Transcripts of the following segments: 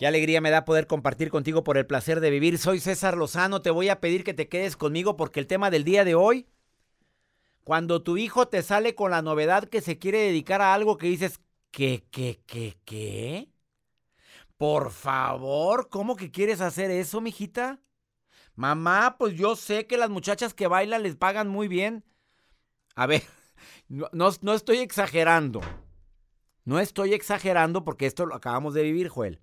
Qué alegría me da poder compartir contigo por el placer de vivir. Soy César Lozano, te voy a pedir que te quedes conmigo porque el tema del día de hoy, cuando tu hijo te sale con la novedad que se quiere dedicar a algo que dices, ¿qué, qué, qué, qué? Por favor, ¿cómo que quieres hacer eso, mijita? Mamá, pues yo sé que las muchachas que bailan les pagan muy bien. A ver, no, no, estoy exagerando. No estoy exagerando porque esto lo acabamos de vivir, Joel.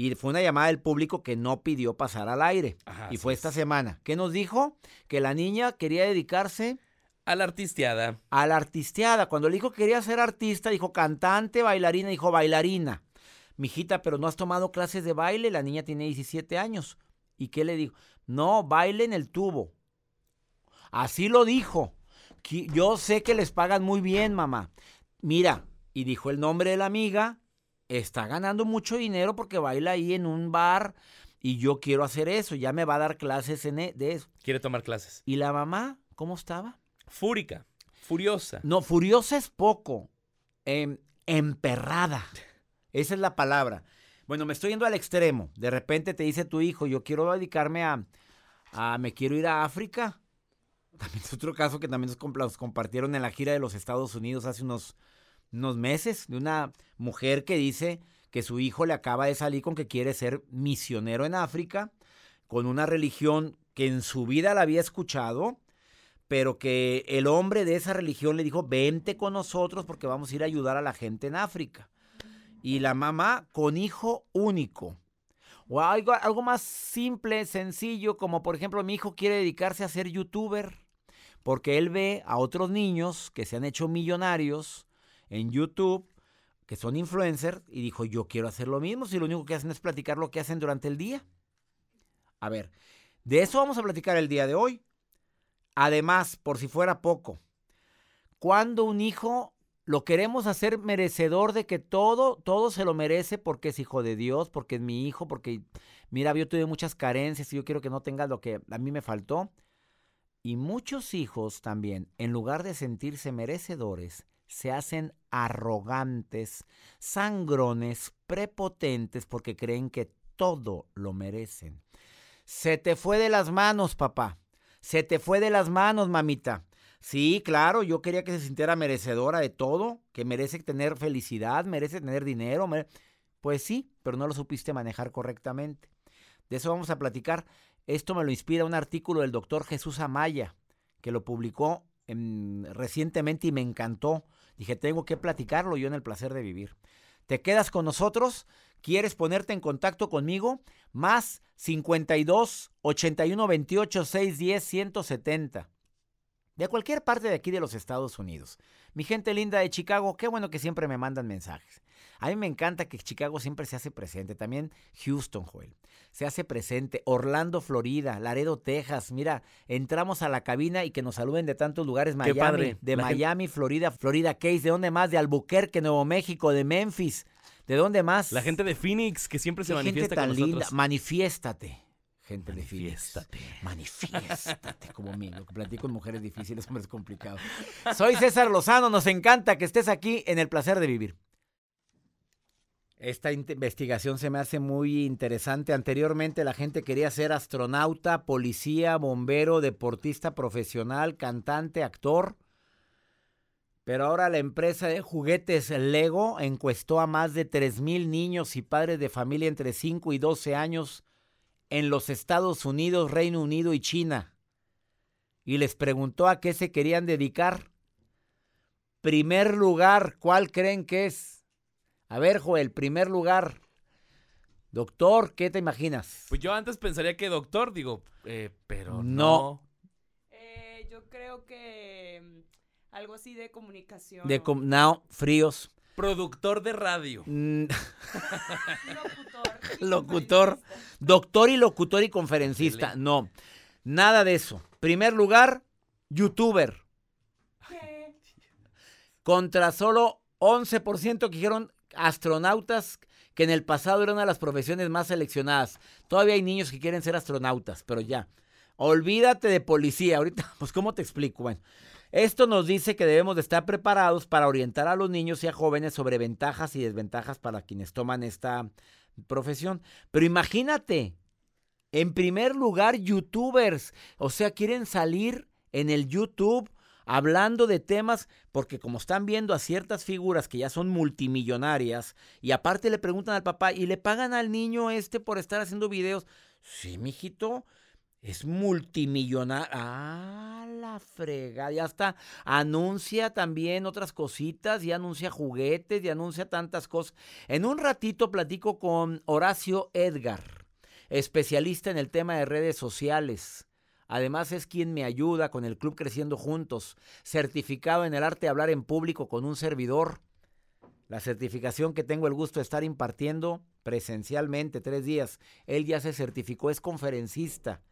Y fue una llamada del público que no pidió pasar al aire. Ajá, y fue es. esta semana. ¿Qué nos dijo? Que la niña quería dedicarse A la artisteada. a la artisteada. Cuando le dijo que quería ser artista, dijo cantante, bailarina, dijo bailarina. Mijita, pero no has tomado clases de baile. La niña tiene 17 años. ¿Y qué le dijo? No, baile en el tubo. Así lo dijo. Yo sé que les pagan muy bien, mamá. Mira, y dijo el nombre de la amiga, está ganando mucho dinero porque baila ahí en un bar y yo quiero hacer eso, ya me va a dar clases en e- de eso. Quiere tomar clases. ¿Y la mamá cómo estaba? Fúrica. Furiosa. No, furiosa es poco. Em, emperrada. Esa es la palabra. Bueno, me estoy yendo al extremo. De repente te dice tu hijo, yo quiero dedicarme a, a me quiero ir a África. También es otro caso que también nos, compartieron en la gira de los Estados Unidos hace unos, unos meses, de una mujer que dice que su hijo le acaba de salir con que quiere ser misionero en África, con una religión que en su vida la había escuchado, pero que el hombre de esa religión le dijo, vente con nosotros porque vamos a ir a ayudar a la gente en África. Y la mamá con hijo único. O algo, algo más simple, sencillo, como por ejemplo mi hijo quiere dedicarse a ser youtuber, porque él ve a otros niños que se han hecho millonarios en YouTube, que son influencers, y dijo, yo quiero hacer lo mismo, si lo único que hacen es platicar lo que hacen durante el día. A ver, de eso vamos a platicar el día de hoy. Además, por si fuera poco, cuando un hijo lo queremos hacer merecedor de que todo, todo se lo merece porque es hijo de Dios, porque es mi hijo, porque, mira, yo tuve muchas carencias y yo quiero que no tenga lo que a mí me faltó. Y muchos hijos también, en lugar de sentirse merecedores, se hacen arrogantes, sangrones, prepotentes porque creen que todo lo merecen. Se te fue de las manos, papá. Se te fue de las manos, mamita. Sí, claro, yo quería que se sintiera merecedora de todo, que merece tener felicidad, merece tener dinero. Pues sí, pero no lo supiste manejar correctamente. De eso vamos a platicar. Esto me lo inspira un artículo del doctor Jesús Amaya, que lo publicó em, recientemente y me encantó. Dije, tengo que platicarlo yo en el placer de vivir. ¿Te quedas con nosotros? ¿Quieres ponerte en contacto conmigo? Más 52 81 28 610 170. De cualquier parte de aquí de los Estados Unidos. Mi gente linda de Chicago, qué bueno que siempre me mandan mensajes. A mí me encanta que Chicago siempre se hace presente. También Houston, Joel. Se hace presente. Orlando, Florida. Laredo, Texas. Mira, entramos a la cabina y que nos saluden de tantos lugares. Qué Miami, padre. de La gente- Miami, Florida, Florida Case. ¿De dónde más? De Albuquerque, Nuevo México, de Memphis. ¿De dónde más? La gente de Phoenix que siempre se Qué gente manifiesta tan con linda. nosotros. Manifiéstate. Gente de Phoenix. Manifiéstate. Manifiéstate como mí. Lo que platico con mujeres difíciles, hombre, es complicado. Soy César Lozano. Nos encanta que estés aquí en el placer de vivir. Esta investigación se me hace muy interesante. Anteriormente la gente quería ser astronauta, policía, bombero, deportista profesional, cantante, actor. Pero ahora la empresa de juguetes Lego encuestó a más de 3.000 niños y padres de familia entre 5 y 12 años en los Estados Unidos, Reino Unido y China. Y les preguntó a qué se querían dedicar. Primer lugar, ¿cuál creen que es? A ver, Joel, primer lugar. Doctor, ¿qué te imaginas? Pues yo antes pensaría que doctor, digo, eh, pero No. no. Eh, yo creo que mm, algo así de comunicación. De com- no, fríos. Productor de radio. Mm, locutor. locutor. Doctor y locutor y conferencista. No, nada de eso. Primer lugar, youtuber. ¿Qué? Contra solo 11% que dijeron astronautas, que en el pasado era una de las profesiones más seleccionadas. Todavía hay niños que quieren ser astronautas, pero ya. Olvídate de policía. Ahorita, pues, ¿cómo te explico? Bueno, esto nos dice que debemos de estar preparados para orientar a los niños y a jóvenes sobre ventajas y desventajas para quienes toman esta profesión. Pero imagínate, en primer lugar, youtubers, o sea, quieren salir en el YouTube hablando de temas, porque como están viendo a ciertas figuras que ya son multimillonarias, y aparte le preguntan al papá, ¿y le pagan al niño este por estar haciendo videos? Sí, mijito, es multimillonario. Ah, la frega. Ya está. Anuncia también otras cositas, y anuncia juguetes, y anuncia tantas cosas. En un ratito platico con Horacio Edgar, especialista en el tema de redes sociales. Además es quien me ayuda con el Club Creciendo Juntos, certificado en el arte de hablar en público con un servidor. La certificación que tengo el gusto de estar impartiendo presencialmente tres días. Él ya se certificó, es conferencista.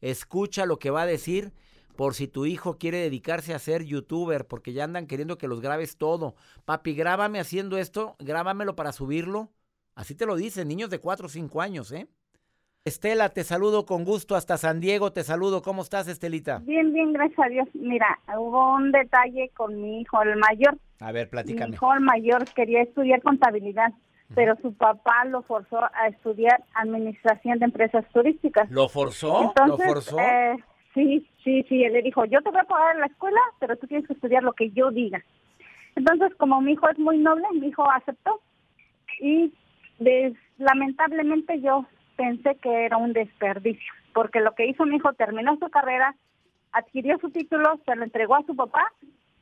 Escucha lo que va a decir por si tu hijo quiere dedicarse a ser youtuber, porque ya andan queriendo que los grabes todo. Papi, grábame haciendo esto, grábamelo para subirlo. Así te lo dicen, niños de 4 o 5 años, ¿eh? Estela, te saludo con gusto hasta San Diego, te saludo. ¿Cómo estás, Estelita? Bien, bien, gracias a Dios. Mira, hubo un detalle con mi hijo, el mayor. A ver, platícame. Mi hijo, el mayor, quería estudiar contabilidad, pero su papá lo forzó a estudiar administración de empresas turísticas. ¿Lo forzó? Entonces, ¿Lo forzó? eh, sí, sí, sí. Él le dijo, yo te voy a pagar la escuela, pero tú tienes que estudiar lo que yo diga. Entonces, como mi hijo es muy noble, mi hijo aceptó. Y des- lamentablemente yo pensé que era un desperdicio, porque lo que hizo mi hijo terminó su carrera, adquirió su título, se lo entregó a su papá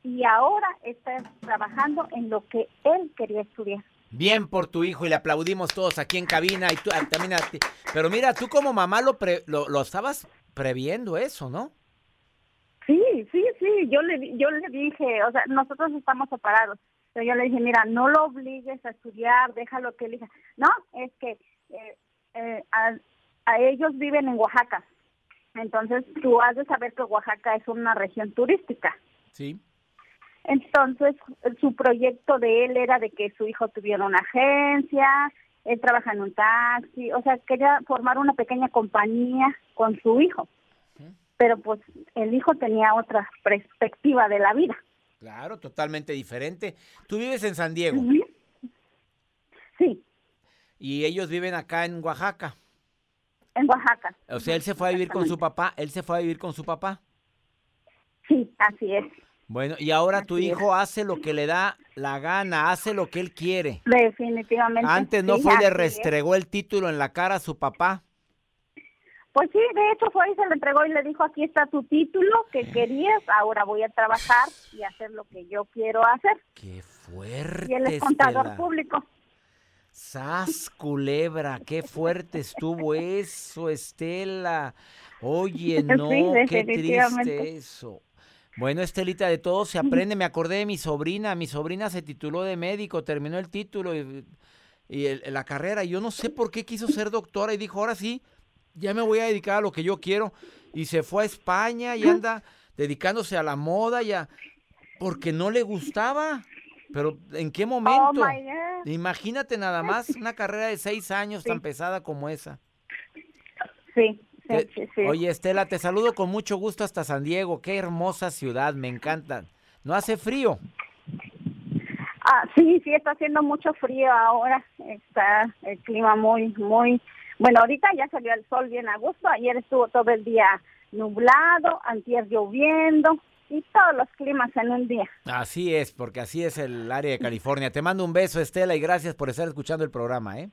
y ahora está trabajando en lo que él quería estudiar. Bien por tu hijo y le aplaudimos todos aquí en cabina y tú ah, también a ti. Pero mira, tú como mamá lo, pre- lo, lo estabas previendo eso, ¿no? Sí, sí, sí, yo le, yo le dije, o sea, nosotros estamos separados, pero yo le dije, mira, no lo obligues a estudiar, déjalo que elija. No, es que eh, eh, a, a ellos viven en Oaxaca, entonces tú has de saber que Oaxaca es una región turística. Sí. Entonces, su proyecto de él era de que su hijo tuviera una agencia, él trabaja en un taxi, o sea, quería formar una pequeña compañía con su hijo. Pero pues el hijo tenía otra perspectiva de la vida. Claro, totalmente diferente. Tú vives en San Diego. Sí, y ellos viven acá en Oaxaca. en Oaxaca. O sea, él se fue a vivir con su papá, él se fue a vivir con su papá. Sí, así es. Bueno, y ahora tu es. hijo hace lo que le da la gana, hace lo que él quiere. Definitivamente. Antes no sí, fue y le es. restregó el título en la cara a su papá. Pues sí, de hecho fue y se lo entregó y le dijo, aquí está tu título que querías, ahora voy a trabajar y hacer lo que yo quiero hacer. Qué fuerte. Y él es contador Estela. público. Sas, culebra, qué fuerte estuvo eso, Estela. Oye, no, Sí, qué triste eso. Bueno, Estelita, de todo se aprende. Me acordé de mi sobrina. Mi sobrina se tituló de médico, terminó el título y, y el- la carrera. Yo no sé por qué quiso ser doctora y dijo, ahora sí, ya me voy a dedicar a lo que yo quiero. Y se fue a España y anda dedicándose a la moda ya porque no le gustaba. Pero ¿en qué Oh momento? Imagínate nada más una carrera de seis años tan pesada como esa. Sí, sí, sí. Oye, Estela, te saludo con mucho gusto hasta San Diego. Qué hermosa ciudad, me encanta. ¿No hace frío? Ah, sí, sí, está haciendo mucho frío ahora. Está el clima muy, muy... Bueno, ahorita ya salió el sol bien a gusto. Ayer estuvo todo el día nublado, antier lloviendo y todos los climas en un día. Así es, porque así es el área de California. Te mando un beso, Estela, y gracias por estar escuchando el programa, ¿eh?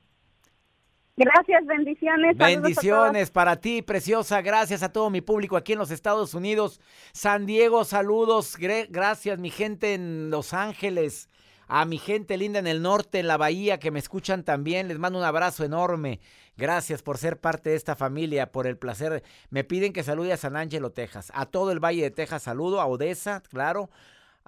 Gracias, bendiciones. Bendiciones para ti, preciosa. Gracias a todo mi público aquí en los Estados Unidos. San Diego, saludos. Gracias, mi gente en Los Ángeles. A mi gente linda en el norte, en la bahía, que me escuchan también. Les mando un abrazo enorme. Gracias por ser parte de esta familia, por el placer. Me piden que salude a San Angelo, Texas. A todo el Valle de Texas saludo. A Odessa, claro.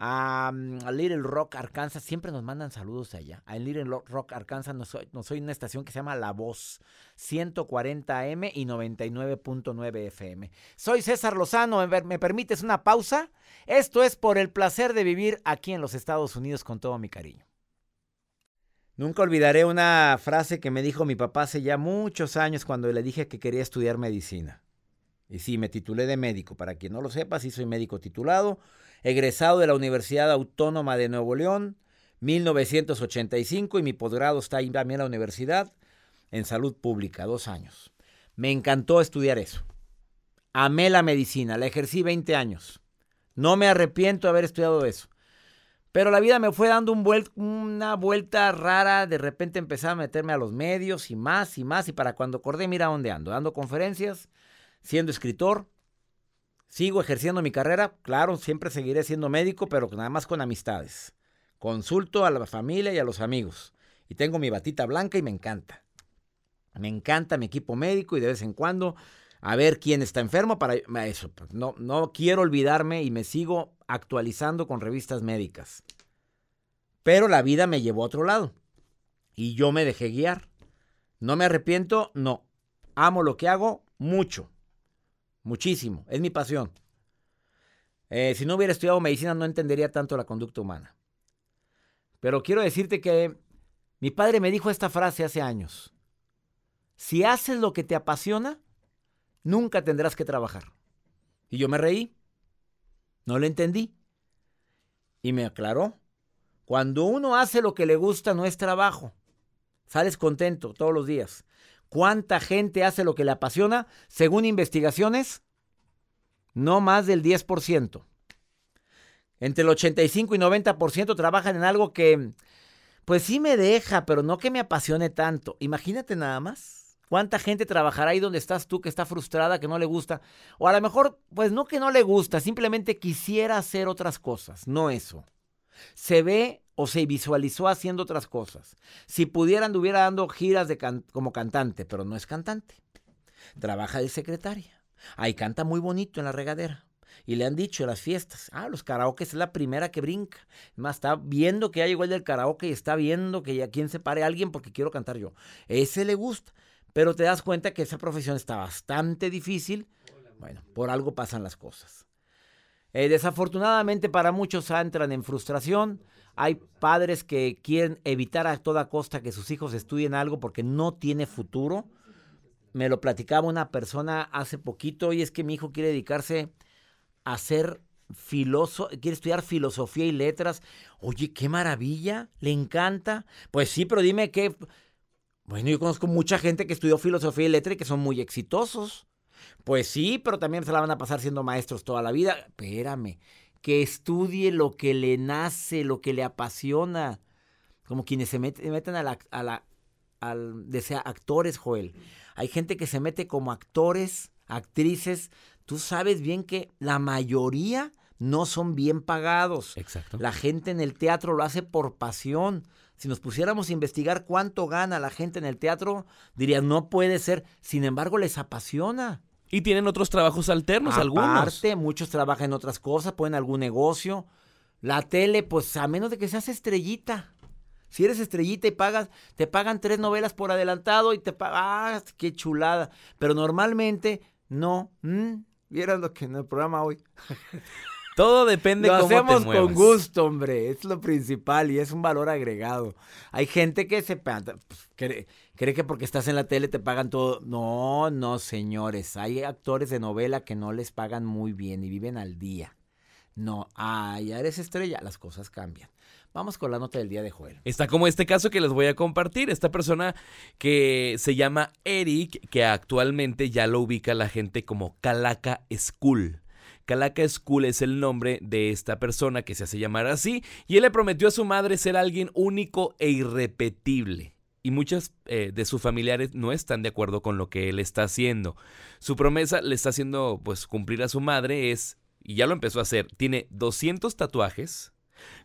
A, mm, a Little Rock, Arkansas. Siempre nos mandan saludos allá. A Little Rock, Arkansas, nos soy, nos soy una estación que se llama La Voz. 140 AM y 99.9 FM. Soy César Lozano. ¿Me me permites una pausa? Esto es por el placer de vivir aquí en los Estados Unidos con todo mi cariño. Nunca olvidaré una frase que me dijo mi papá hace ya muchos años cuando le dije que quería estudiar medicina. Y sí, me titulé de médico. Para quien no lo sepa, sí soy médico titulado, egresado de la Universidad Autónoma de Nuevo León, 1985, y mi posgrado está ahí también en la universidad. en salud pública, dos años. Me encantó estudiar eso. Amé la medicina, la ejercí 20 años. No me arrepiento de haber estudiado eso. Pero la vida me fue dando un una vuelta rara. De repente empecé a meterme a los medios y más y más. Y para cuando acordé, mira dónde ando. Dando conferencias, siendo escritor. Sigo ejerciendo mi carrera. Claro, siempre seguiré siendo médico, pero nada más con amistades. Consulto a la familia y a los amigos. Y tengo mi batita blanca y me encanta. Me encanta mi equipo médico y de vez en cuando a ver quién está enfermo para eso. pues, No, no quiero olvidarme y me sigo actualizando con revistas médicas. Pero la vida me llevó a otro lado y yo me dejé guiar. ¿No me arrepiento? No. Amo lo que hago mucho. Muchísimo. Es mi pasión. Eh, si no hubiera estudiado medicina no entendería tanto la conducta humana. Pero quiero decirte que mi padre me dijo esta frase hace años. Si haces lo que te apasiona, nunca tendrás que trabajar. Y yo me reí. No lo entendí. Y me aclaró. Cuando uno hace lo que le gusta no es trabajo. Sales contento todos los días. ¿Cuánta gente hace lo que le apasiona? Según investigaciones, no más del 10%. Entre el 85 y 90% trabajan en algo que, pues sí me deja, pero no que me apasione tanto. Imagínate nada más. ¿Cuánta gente trabajará ahí donde estás tú que está frustrada, que no le gusta? O a lo mejor, pues no que no le gusta, simplemente quisiera hacer otras cosas, no eso. Se ve o se visualizó haciendo otras cosas. Si pudiera, anduviera dando giras como cantante, pero no es cantante. Trabaja de secretaria. Ahí canta muy bonito en la regadera. Y le han dicho en las fiestas, ah, los karaoke es la primera que brinca. Es más, está viendo que ya llegó el del karaoke y está viendo que ya quien se pare a alguien porque quiero cantar yo. Ese le gusta. Pero te das cuenta que esa profesión está bastante difícil. Bueno, por algo pasan las cosas. Eh, desafortunadamente para muchos entran en frustración. Hay padres que quieren evitar a toda costa que sus hijos estudien algo porque no tiene futuro. Me lo platicaba una persona hace poquito y es que mi hijo quiere dedicarse a ser filósofo, quiere estudiar filosofía y letras. Oye, qué maravilla, le encanta. Pues sí, pero dime qué. Bueno, yo conozco mucha gente que estudió filosofía y letras y que son muy exitosos. Pues sí, pero también se la van a pasar siendo maestros toda la vida. Espérame, que estudie lo que le nace, lo que le apasiona. Como quienes se met- meten a la, a la al, de ser actores, Joel. Hay gente que se mete como actores, actrices. Tú sabes bien que la mayoría no son bien pagados. Exacto. La gente en el teatro lo hace por pasión. Si nos pusiéramos a investigar cuánto gana la gente en el teatro, dirían, no puede ser. Sin embargo, les apasiona. Y tienen otros trabajos alternos, algunos. Aparte, muchos trabajan en otras cosas, pueden algún negocio. La tele, pues a menos de que seas estrellita. Si eres estrellita y pagas, te pagan tres novelas por adelantado y te pagan, ¡ah, qué chulada! Pero normalmente, no. ¿Mm? Vieras lo que en el programa hoy. Todo depende Lo cómo hacemos te muevas. con gusto, hombre. Es lo principal y es un valor agregado. Hay gente que se pues, cree, que porque estás en la tele te pagan todo. No, no, señores. Hay actores de novela que no les pagan muy bien y viven al día. No, ah, ya eres estrella, las cosas cambian. Vamos con la nota del día de Joel. Está como este caso que les voy a compartir. Esta persona que se llama Eric, que actualmente ya lo ubica la gente como Calaca School. Calaca School es el nombre de esta persona que se hace llamar así y él le prometió a su madre ser alguien único e irrepetible. Y muchas eh, de sus familiares no están de acuerdo con lo que él está haciendo. Su promesa le está haciendo pues cumplir a su madre es, y ya lo empezó a hacer, tiene 200 tatuajes,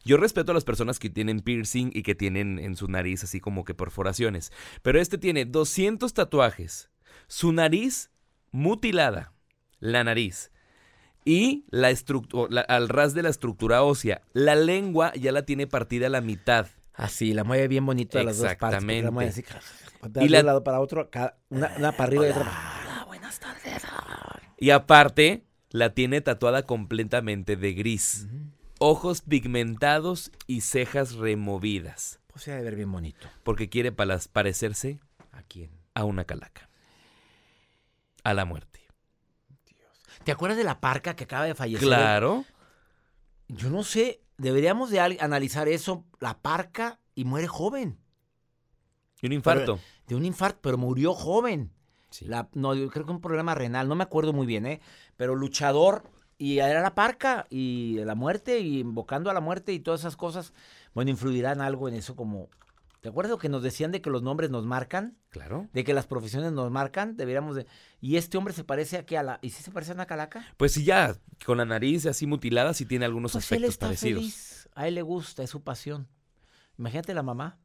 yo respeto a las personas que tienen piercing y que tienen en su nariz así como que perforaciones. Pero este tiene 200 tatuajes. Su nariz mutilada. La nariz. Y la la- al ras de la estructura ósea. La lengua ya la tiene partida a la mitad. Así, la mueve bien bonito a las dos partes. porque La mueve así, Y y la- de un lado para otro, una, una para arriba y otra para buenas tardes. Y aparte, la tiene tatuada completamente de gris. Ojos pigmentados y cejas removidas. Pues se ha de ver bien bonito. Porque quiere palas- parecerse ¿A quién? a una calaca. A la muerte. ¿Te acuerdas de la parca que acaba de fallecer? Claro. Yo no sé, deberíamos de al- analizar eso. La parca y muere joven. Y un infarto. de un infarto, pero murió joven. Sí. La- no, yo creo que un problema renal, no me acuerdo muy bien, ¿eh? Pero luchador y era la parca y la muerte y invocando a la muerte y todas esas cosas, bueno, influirán algo en eso como... ¿Te acuerdas que nos decían de que los nombres nos marcan? Claro. De que las profesiones nos marcan, deberíamos de... Y este hombre se parece a que a la... ¿Y si se parece a una calaca? Pues sí, ya con la nariz así mutilada, sí tiene algunos Pues él aspectos está parecidos. feliz, a él le gusta, es su pasión. Imagínate la mamá.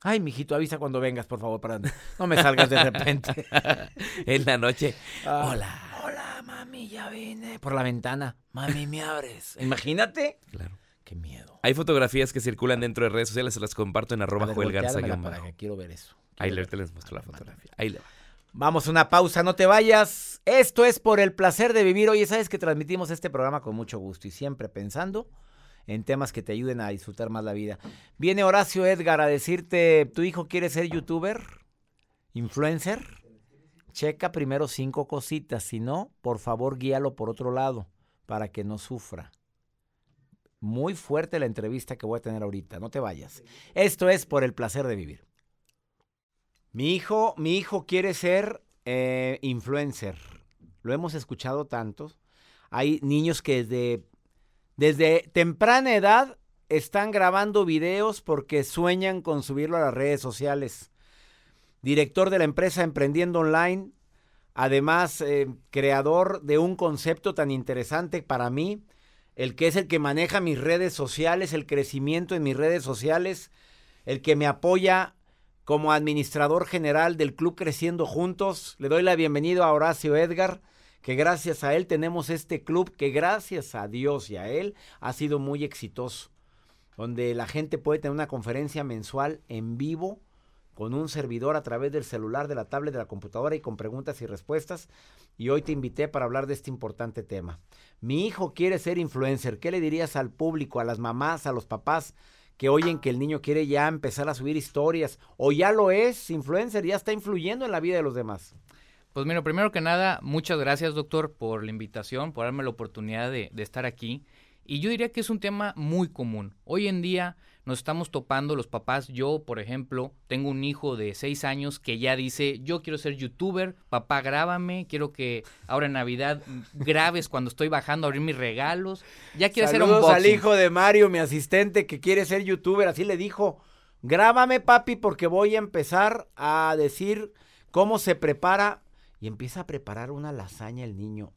Ay, mijito, avisa cuando vengas, por favor, para no me salgas de repente. en la noche. Ah, Hola. Hola, mami, ya vine. Por la ventana. Mami, me abres. Imagínate. Claro. Qué miedo. Hay fotografías que circulan dentro de redes sociales, se las comparto en arroba ver, Joel Garza para quiero ver eso. Ahí Quiero ver. te les muestro la fotografía. Ahí le va. Vamos a una pausa, no te vayas. Esto es por el placer de vivir. Oye, sabes que transmitimos este programa con mucho gusto y siempre pensando en temas que te ayuden a disfrutar más la vida. Viene Horacio Edgar a decirte, ¿tu hijo quiere ser youtuber? ¿Influencer? Checa primero cinco cositas, si no, por favor guíalo por otro lado para que no sufra. Muy fuerte la entrevista que voy a tener ahorita, no te vayas. Esto es por el placer de vivir. Mi hijo, mi hijo quiere ser eh, influencer. Lo hemos escuchado tanto. Hay niños que desde, desde temprana edad están grabando videos porque sueñan con subirlo a las redes sociales. Director de la empresa Emprendiendo Online, además eh, creador de un concepto tan interesante para mí, el que es el que maneja mis redes sociales, el crecimiento en mis redes sociales, el que me apoya como administrador general del Club Creciendo Juntos. Le doy la bienvenida a Horacio Edgar, que gracias a él tenemos este club que gracias a Dios y a él ha sido muy exitoso, donde la gente puede tener una conferencia mensual en vivo con un servidor a través del celular, de la tablet, de la computadora y con preguntas y respuestas. Y hoy te invité para hablar de este importante tema. Mi hijo quiere ser influencer. ¿Qué le dirías al público, a las mamás, a los papás que oyen que el niño quiere ya empezar a subir historias o ya lo es influencer, ya está influyendo en la vida de los demás? Pues mira, primero que nada, muchas gracias doctor por la invitación, por darme la oportunidad de, de estar aquí. Y yo diría que es un tema muy común. Hoy en día nos estamos topando los papás. Yo, por ejemplo, tengo un hijo de seis años que ya dice, yo quiero ser youtuber, papá grábame, quiero que ahora en Navidad grabes cuando estoy bajando a abrir mis regalos. Ya quiere hacer Saludos un al hijo de Mario, mi asistente, que quiere ser youtuber. Así le dijo, grábame papi porque voy a empezar a decir cómo se prepara. Y empieza a preparar una lasaña el niño.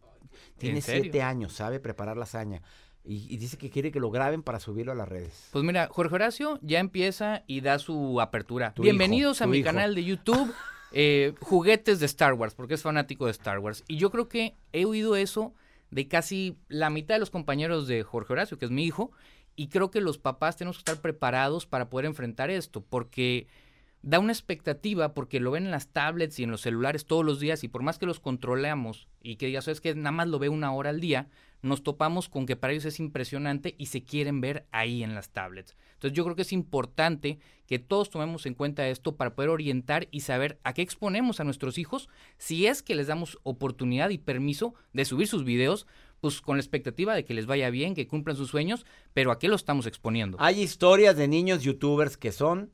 Tiene siete años, sabe preparar lasaña. Y, y dice que quiere que lo graben para subirlo a las redes. Pues mira, Jorge Horacio ya empieza y da su apertura. Tu Bienvenidos hijo, a mi hijo. canal de YouTube, eh, juguetes de Star Wars, porque es fanático de Star Wars. Y yo creo que he oído eso de casi la mitad de los compañeros de Jorge Horacio, que es mi hijo, y creo que los papás tenemos que estar preparados para poder enfrentar esto, porque da una expectativa, porque lo ven en las tablets y en los celulares todos los días, y por más que los controlemos y que digas, es que nada más lo ve una hora al día, nos topamos con que para ellos es impresionante y se quieren ver ahí en las tablets. Entonces yo creo que es importante que todos tomemos en cuenta esto para poder orientar y saber a qué exponemos a nuestros hijos si es que les damos oportunidad y permiso de subir sus videos, pues con la expectativa de que les vaya bien, que cumplan sus sueños, pero a qué lo estamos exponiendo. Hay historias de niños youtubers que son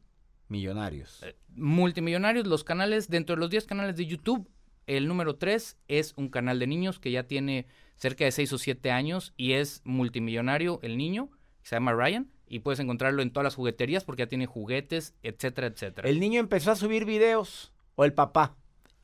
millonarios. Multimillonarios, los canales, dentro de los 10 canales de YouTube, el número 3 es un canal de niños que ya tiene cerca de 6 o 7 años y es multimillonario el niño, se llama Ryan, y puedes encontrarlo en todas las jugueterías porque ya tiene juguetes, etcétera, etcétera. El niño empezó a subir videos o el papá.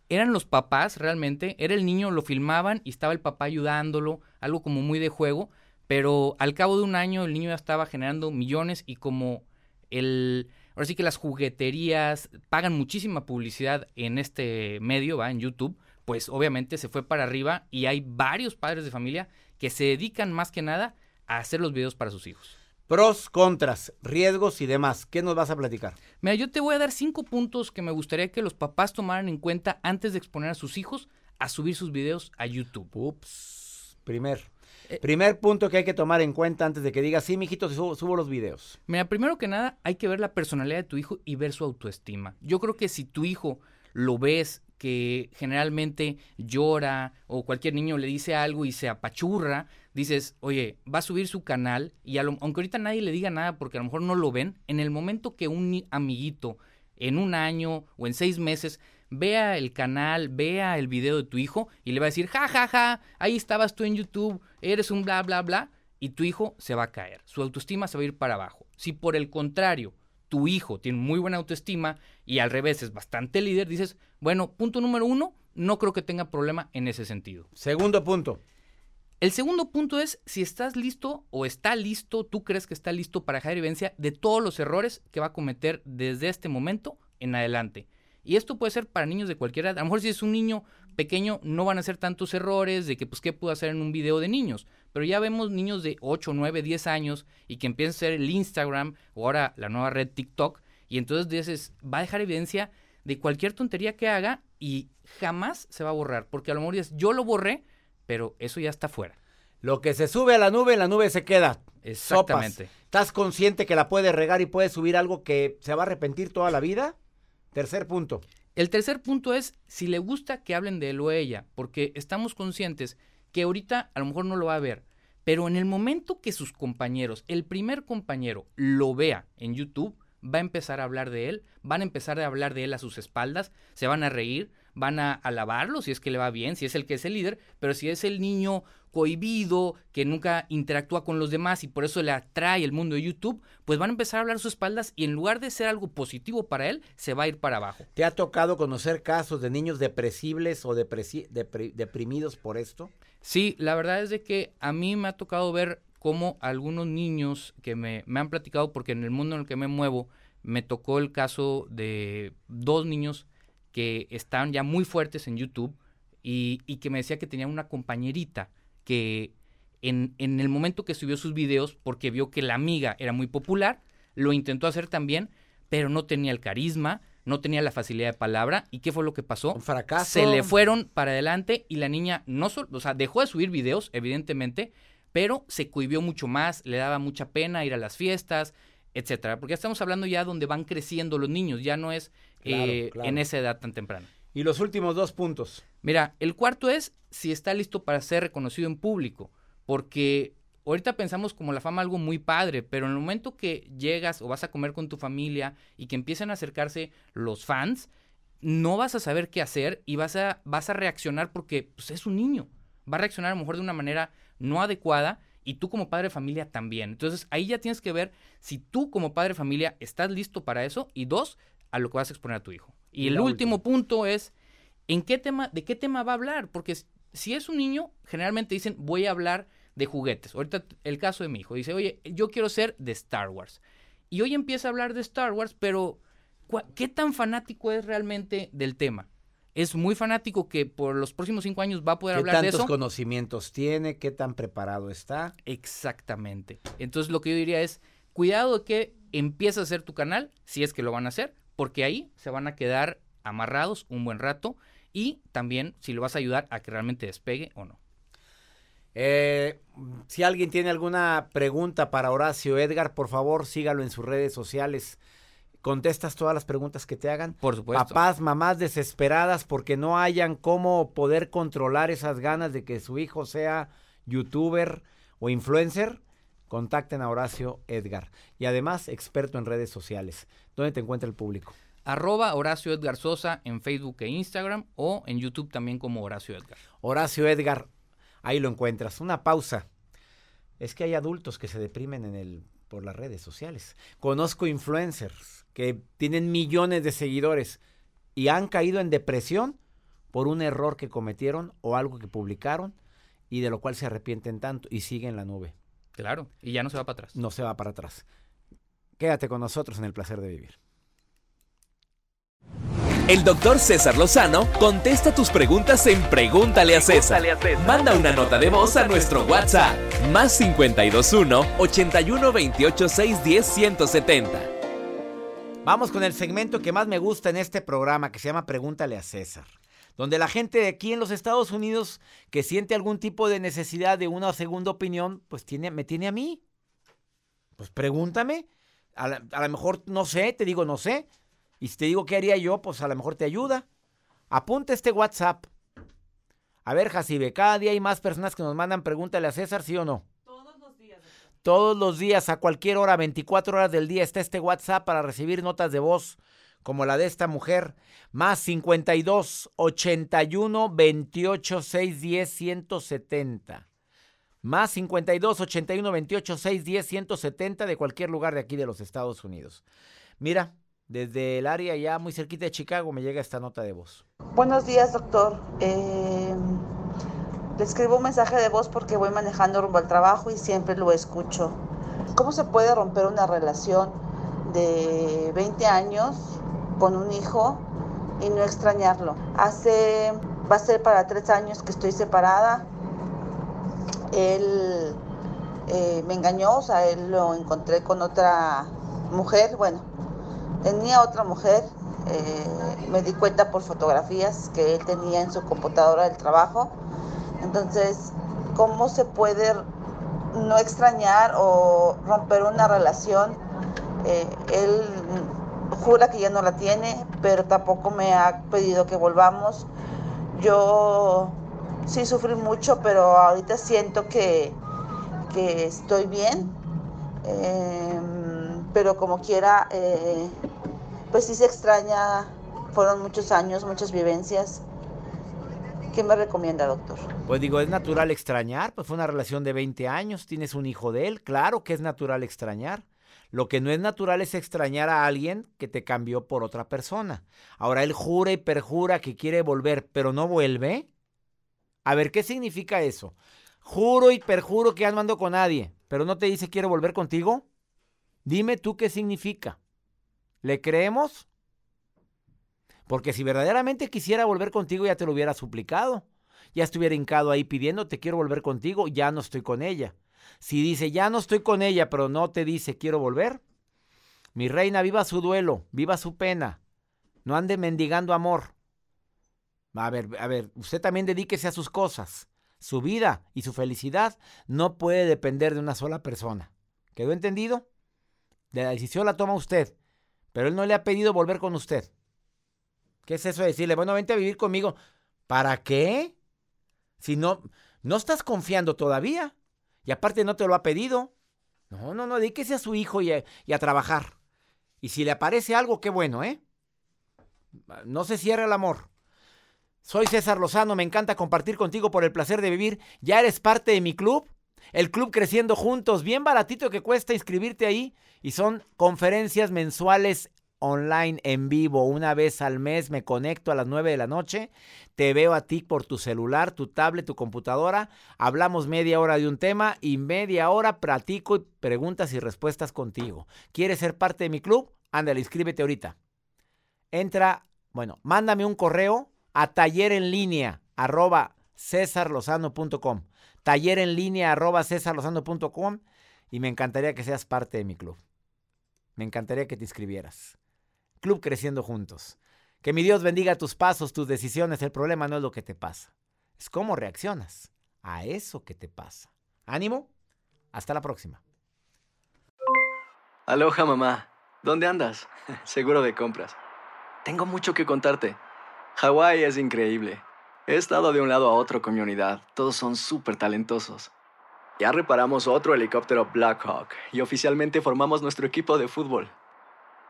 Eran los papás realmente, era el niño, lo filmaban y estaba el papá ayudándolo, algo como muy de juego, pero al cabo de un año el niño ya estaba generando millones y como el... Ahora sí que las jugueterías pagan muchísima publicidad en este medio, va, en YouTube, pues obviamente se fue para arriba y hay varios padres de familia que se dedican más que nada a hacer los videos para sus hijos. Pros, contras, riesgos y demás. ¿Qué nos vas a platicar? Mira, yo te voy a dar cinco puntos que me gustaría que los papás tomaran en cuenta antes de exponer a sus hijos a subir sus videos a YouTube. Ups. Primer. Eh, Primer punto que hay que tomar en cuenta antes de que digas, sí, mijito, subo, subo los videos. Mira, primero que nada, hay que ver la personalidad de tu hijo y ver su autoestima. Yo creo que si tu hijo lo ves que generalmente llora o cualquier niño le dice algo y se apachurra, dices, oye, va a subir su canal y a lo- aunque ahorita nadie le diga nada porque a lo mejor no lo ven, en el momento que un amiguito en un año o en seis meses vea el canal, vea el video de tu hijo y le va a decir, ja, ja, ja, ahí estabas tú en YouTube, eres un bla, bla, bla, y tu hijo se va a caer, su autoestima se va a ir para abajo. Si por el contrario, tu hijo tiene muy buena autoestima y al revés es bastante líder, dices, bueno, punto número uno, no creo que tenga problema en ese sentido. Segundo punto. El segundo punto es si estás listo o está listo, tú crees que está listo para dejar evidencia de todos los errores que va a cometer desde este momento en adelante. Y esto puede ser para niños de cualquier edad. A lo mejor si es un niño pequeño no van a hacer tantos errores de que pues qué puedo hacer en un video de niños. Pero ya vemos niños de 8, 9, 10 años y que empiezan a hacer el Instagram o ahora la nueva red TikTok y entonces dices, va a dejar evidencia de cualquier tontería que haga y jamás se va a borrar. Porque a lo mejor dices, yo lo borré, pero eso ya está fuera. Lo que se sube a la nube, en la nube se queda. Exactamente. Sopas. ¿Estás consciente que la puedes regar y puedes subir algo que se va a arrepentir toda la vida? Tercer punto. El tercer punto es si le gusta que hablen de él o ella, porque estamos conscientes que ahorita a lo mejor no lo va a ver, pero en el momento que sus compañeros, el primer compañero, lo vea en YouTube, va a empezar a hablar de él, van a empezar a hablar de él a sus espaldas, se van a reír, van a alabarlo si es que le va bien, si es el que es el líder, pero si es el niño cohibido, que nunca interactúa con los demás y por eso le atrae el mundo de YouTube, pues van a empezar a hablar a sus espaldas y en lugar de ser algo positivo para él, se va a ir para abajo. ¿Te ha tocado conocer casos de niños depresibles o depresi depri deprimidos por esto? Sí, la verdad es de que a mí me ha tocado ver cómo algunos niños que me, me han platicado, porque en el mundo en el que me muevo, me tocó el caso de dos niños que estaban ya muy fuertes en YouTube y, y que me decía que tenía una compañerita que en, en, el momento que subió sus videos, porque vio que la amiga era muy popular, lo intentó hacer también, pero no tenía el carisma, no tenía la facilidad de palabra. ¿Y qué fue lo que pasó? Un fracaso. Se le fueron para adelante y la niña no solo, o sea, dejó de subir videos, evidentemente, pero se cohibió mucho más, le daba mucha pena ir a las fiestas, etcétera. Porque ya estamos hablando ya donde van creciendo los niños, ya no es claro, eh, claro. en esa edad tan temprana. Y los últimos dos puntos. Mira, el cuarto es si está listo para ser reconocido en público, porque ahorita pensamos como la fama algo muy padre, pero en el momento que llegas o vas a comer con tu familia y que empiezan a acercarse los fans, no vas a saber qué hacer y vas a, vas a reaccionar porque pues, es un niño. Va a reaccionar a lo mejor de una manera no adecuada y tú como padre de familia también. Entonces ahí ya tienes que ver si tú como padre de familia estás listo para eso y dos, a lo que vas a exponer a tu hijo. Y, Y el último última. punto es, ¿en qué tema, de qué tema va a hablar? Porque si es un niño, generalmente dicen, voy a hablar de juguetes. Ahorita el caso de mi hijo dice, oye, yo quiero ser de Star Wars. Y hoy empieza a hablar de Star Wars, pero ¿qué tan fanático es realmente del tema? Es muy fanático que por los próximos cinco años va a poder ¿Qué hablar de tantos eso. conocimientos tiene? ¿Qué tan preparado está? Exactamente. Entonces lo que yo diría es, cuidado de que empieces a hacer tu canal, si es que lo van a hacer, porque ahí se van a quedar amarrados un buen rato y también si lo vas a ayudar a que realmente despegue o no. Eh, si alguien tiene alguna pregunta para Horacio Edgar, por favor sígalo en sus redes sociales. Contestas todas las preguntas que te hagan. Por supuesto. Papás, mamás desesperadas porque no hayan cómo poder controlar esas ganas de que su hijo sea youtuber o influencer, contacten a Horacio Edgar. Y además, experto en redes sociales. ¿Dónde te encuentra el público? Arroba Horacio Edgar Sosa en Facebook e Instagram o en YouTube también como Horacio Edgar. Horacio Edgar, ahí lo encuentras. Una pausa. Es que hay adultos que se deprimen en el, por las redes sociales. Conozco influencers que tienen millones de seguidores y han caído en depresión por un error que cometieron o algo que publicaron y de lo cual se arrepienten tanto y siguen la nube. Claro, y ya no se va para atrás. No se va para atrás. Quédate con nosotros en el placer de vivir. El doctor César Lozano contesta tus preguntas en Pregúntale a César. Manda una nota de voz a nuestro WhatsApp, más 521 81 28 610 170. Vamos con el segmento que más me gusta en este programa, que se llama Pregúntale a César. Donde la gente de aquí en los Estados Unidos que siente algún tipo de necesidad de una segunda opinión, pues tiene, me tiene a mí. Pues pregúntame. A, la- a lo mejor no sé, te digo no sé. Y si te digo qué haría yo, pues a lo mejor te ayuda. Apunta este WhatsApp. A ver, Jacibe, cada día hay más personas que nos mandan pregúntale a César, ¿sí o no? Todos los días. Todos los días, a cualquier hora, 24 horas del día, está este WhatsApp para recibir notas de voz como la de esta mujer. Más 52 81 28 610 170. Más 52 81 28 610 170 de cualquier lugar de aquí de los Estados Unidos. Mira, desde el área ya muy cerquita de Chicago me llega esta nota de voz. Buenos días, doctor. Eh, le escribo un mensaje de voz porque voy manejando rumbo al trabajo y siempre lo escucho. ¿Cómo se puede romper una relación de 20 años con un hijo y no extrañarlo? Hace, va a ser para tres años que estoy separada. Él eh, me engañó, o sea, él lo encontré con otra mujer, bueno, tenía otra mujer, eh, me di cuenta por fotografías que él tenía en su computadora del trabajo. Entonces, ¿cómo se puede no extrañar o romper una relación? Eh, él jura que ya no la tiene, pero tampoco me ha pedido que volvamos. Yo sí sufrí mucho, pero ahorita siento que, que estoy bien. Em, pero como quiera, eh, pues sí se extraña. Fueron muchos años, muchas vivencias. ¿Qué me recomienda, doctor? Pues digo, es natural extrañar, pues fue una relación de 20 años, tienes un hijo de él, claro que es natural extrañar. Lo que no es natural es extrañar a alguien que te cambió por otra persona. Ahora él jura y perjura que quiere volver, pero no vuelve. A ver, ¿qué significa eso? Juro y perjuro que ya no ando con nadie, pero no te dice quiero volver contigo. Dime tú qué significa. ¿Le creemos? Porque si verdaderamente quisiera volver contigo ya te lo hubiera suplicado. Ya estuviera hincado ahí pidiendo te quiero volver contigo, ya no estoy con ella. Si dice ya no estoy con ella, pero no te dice quiero volver, mi reina, viva su duelo, viva su pena. No ande mendigando amor. A ver, a ver, usted también dedíquese a sus cosas. Su vida y su felicidad no puede depender de una sola persona. ¿Quedó entendido? La decisión la toma usted, pero él no le ha pedido volver con usted. ¿Qué es eso de decirle, bueno, vente a vivir conmigo? ¿Para qué? Si no, no estás confiando todavía. Y aparte no te lo ha pedido. No, no, no, dedíquese a su hijo y a, trabajar. Y si le aparece algo, qué bueno, ¿eh? No se cierra el amor. Soy César Lozano, me encanta compartir contigo por el placer de vivir. ¿Ya eres parte de mi club? El club Creciendo Juntos, bien baratito que cuesta inscribirte ahí. Y son conferencias mensuales online en vivo una vez al mes, me conecto a las 9 de la noche, te veo a ti por tu celular, tu tablet, tu computadora, hablamos media hora de un tema y media hora platico y preguntas y respuestas contigo. ¿Quieres ser parte de mi club? Ándale, inscríbete ahorita. Entra, bueno, mándame un correo a taller en línea arroba cesarlozano.com taller en línea arroba cesarlozano.com y me encantaría que seas parte de mi club. Me encantaría que te inscribieras. Club Creciendo Juntos. Que mi Dios bendiga tus pasos, tus decisiones. El problema no es lo que te pasa, es cómo reaccionas a eso que te pasa. Ánimo, hasta la próxima. Aloha mamá, ¿dónde andas? Seguro de compras. Tengo mucho que contarte. Hawái es increíble. He estado de un lado a otro con mi unidad. Todos son súper talentosos. Ya reparamos otro helicóptero Blackhawk y oficialmente formamos nuestro equipo de fútbol.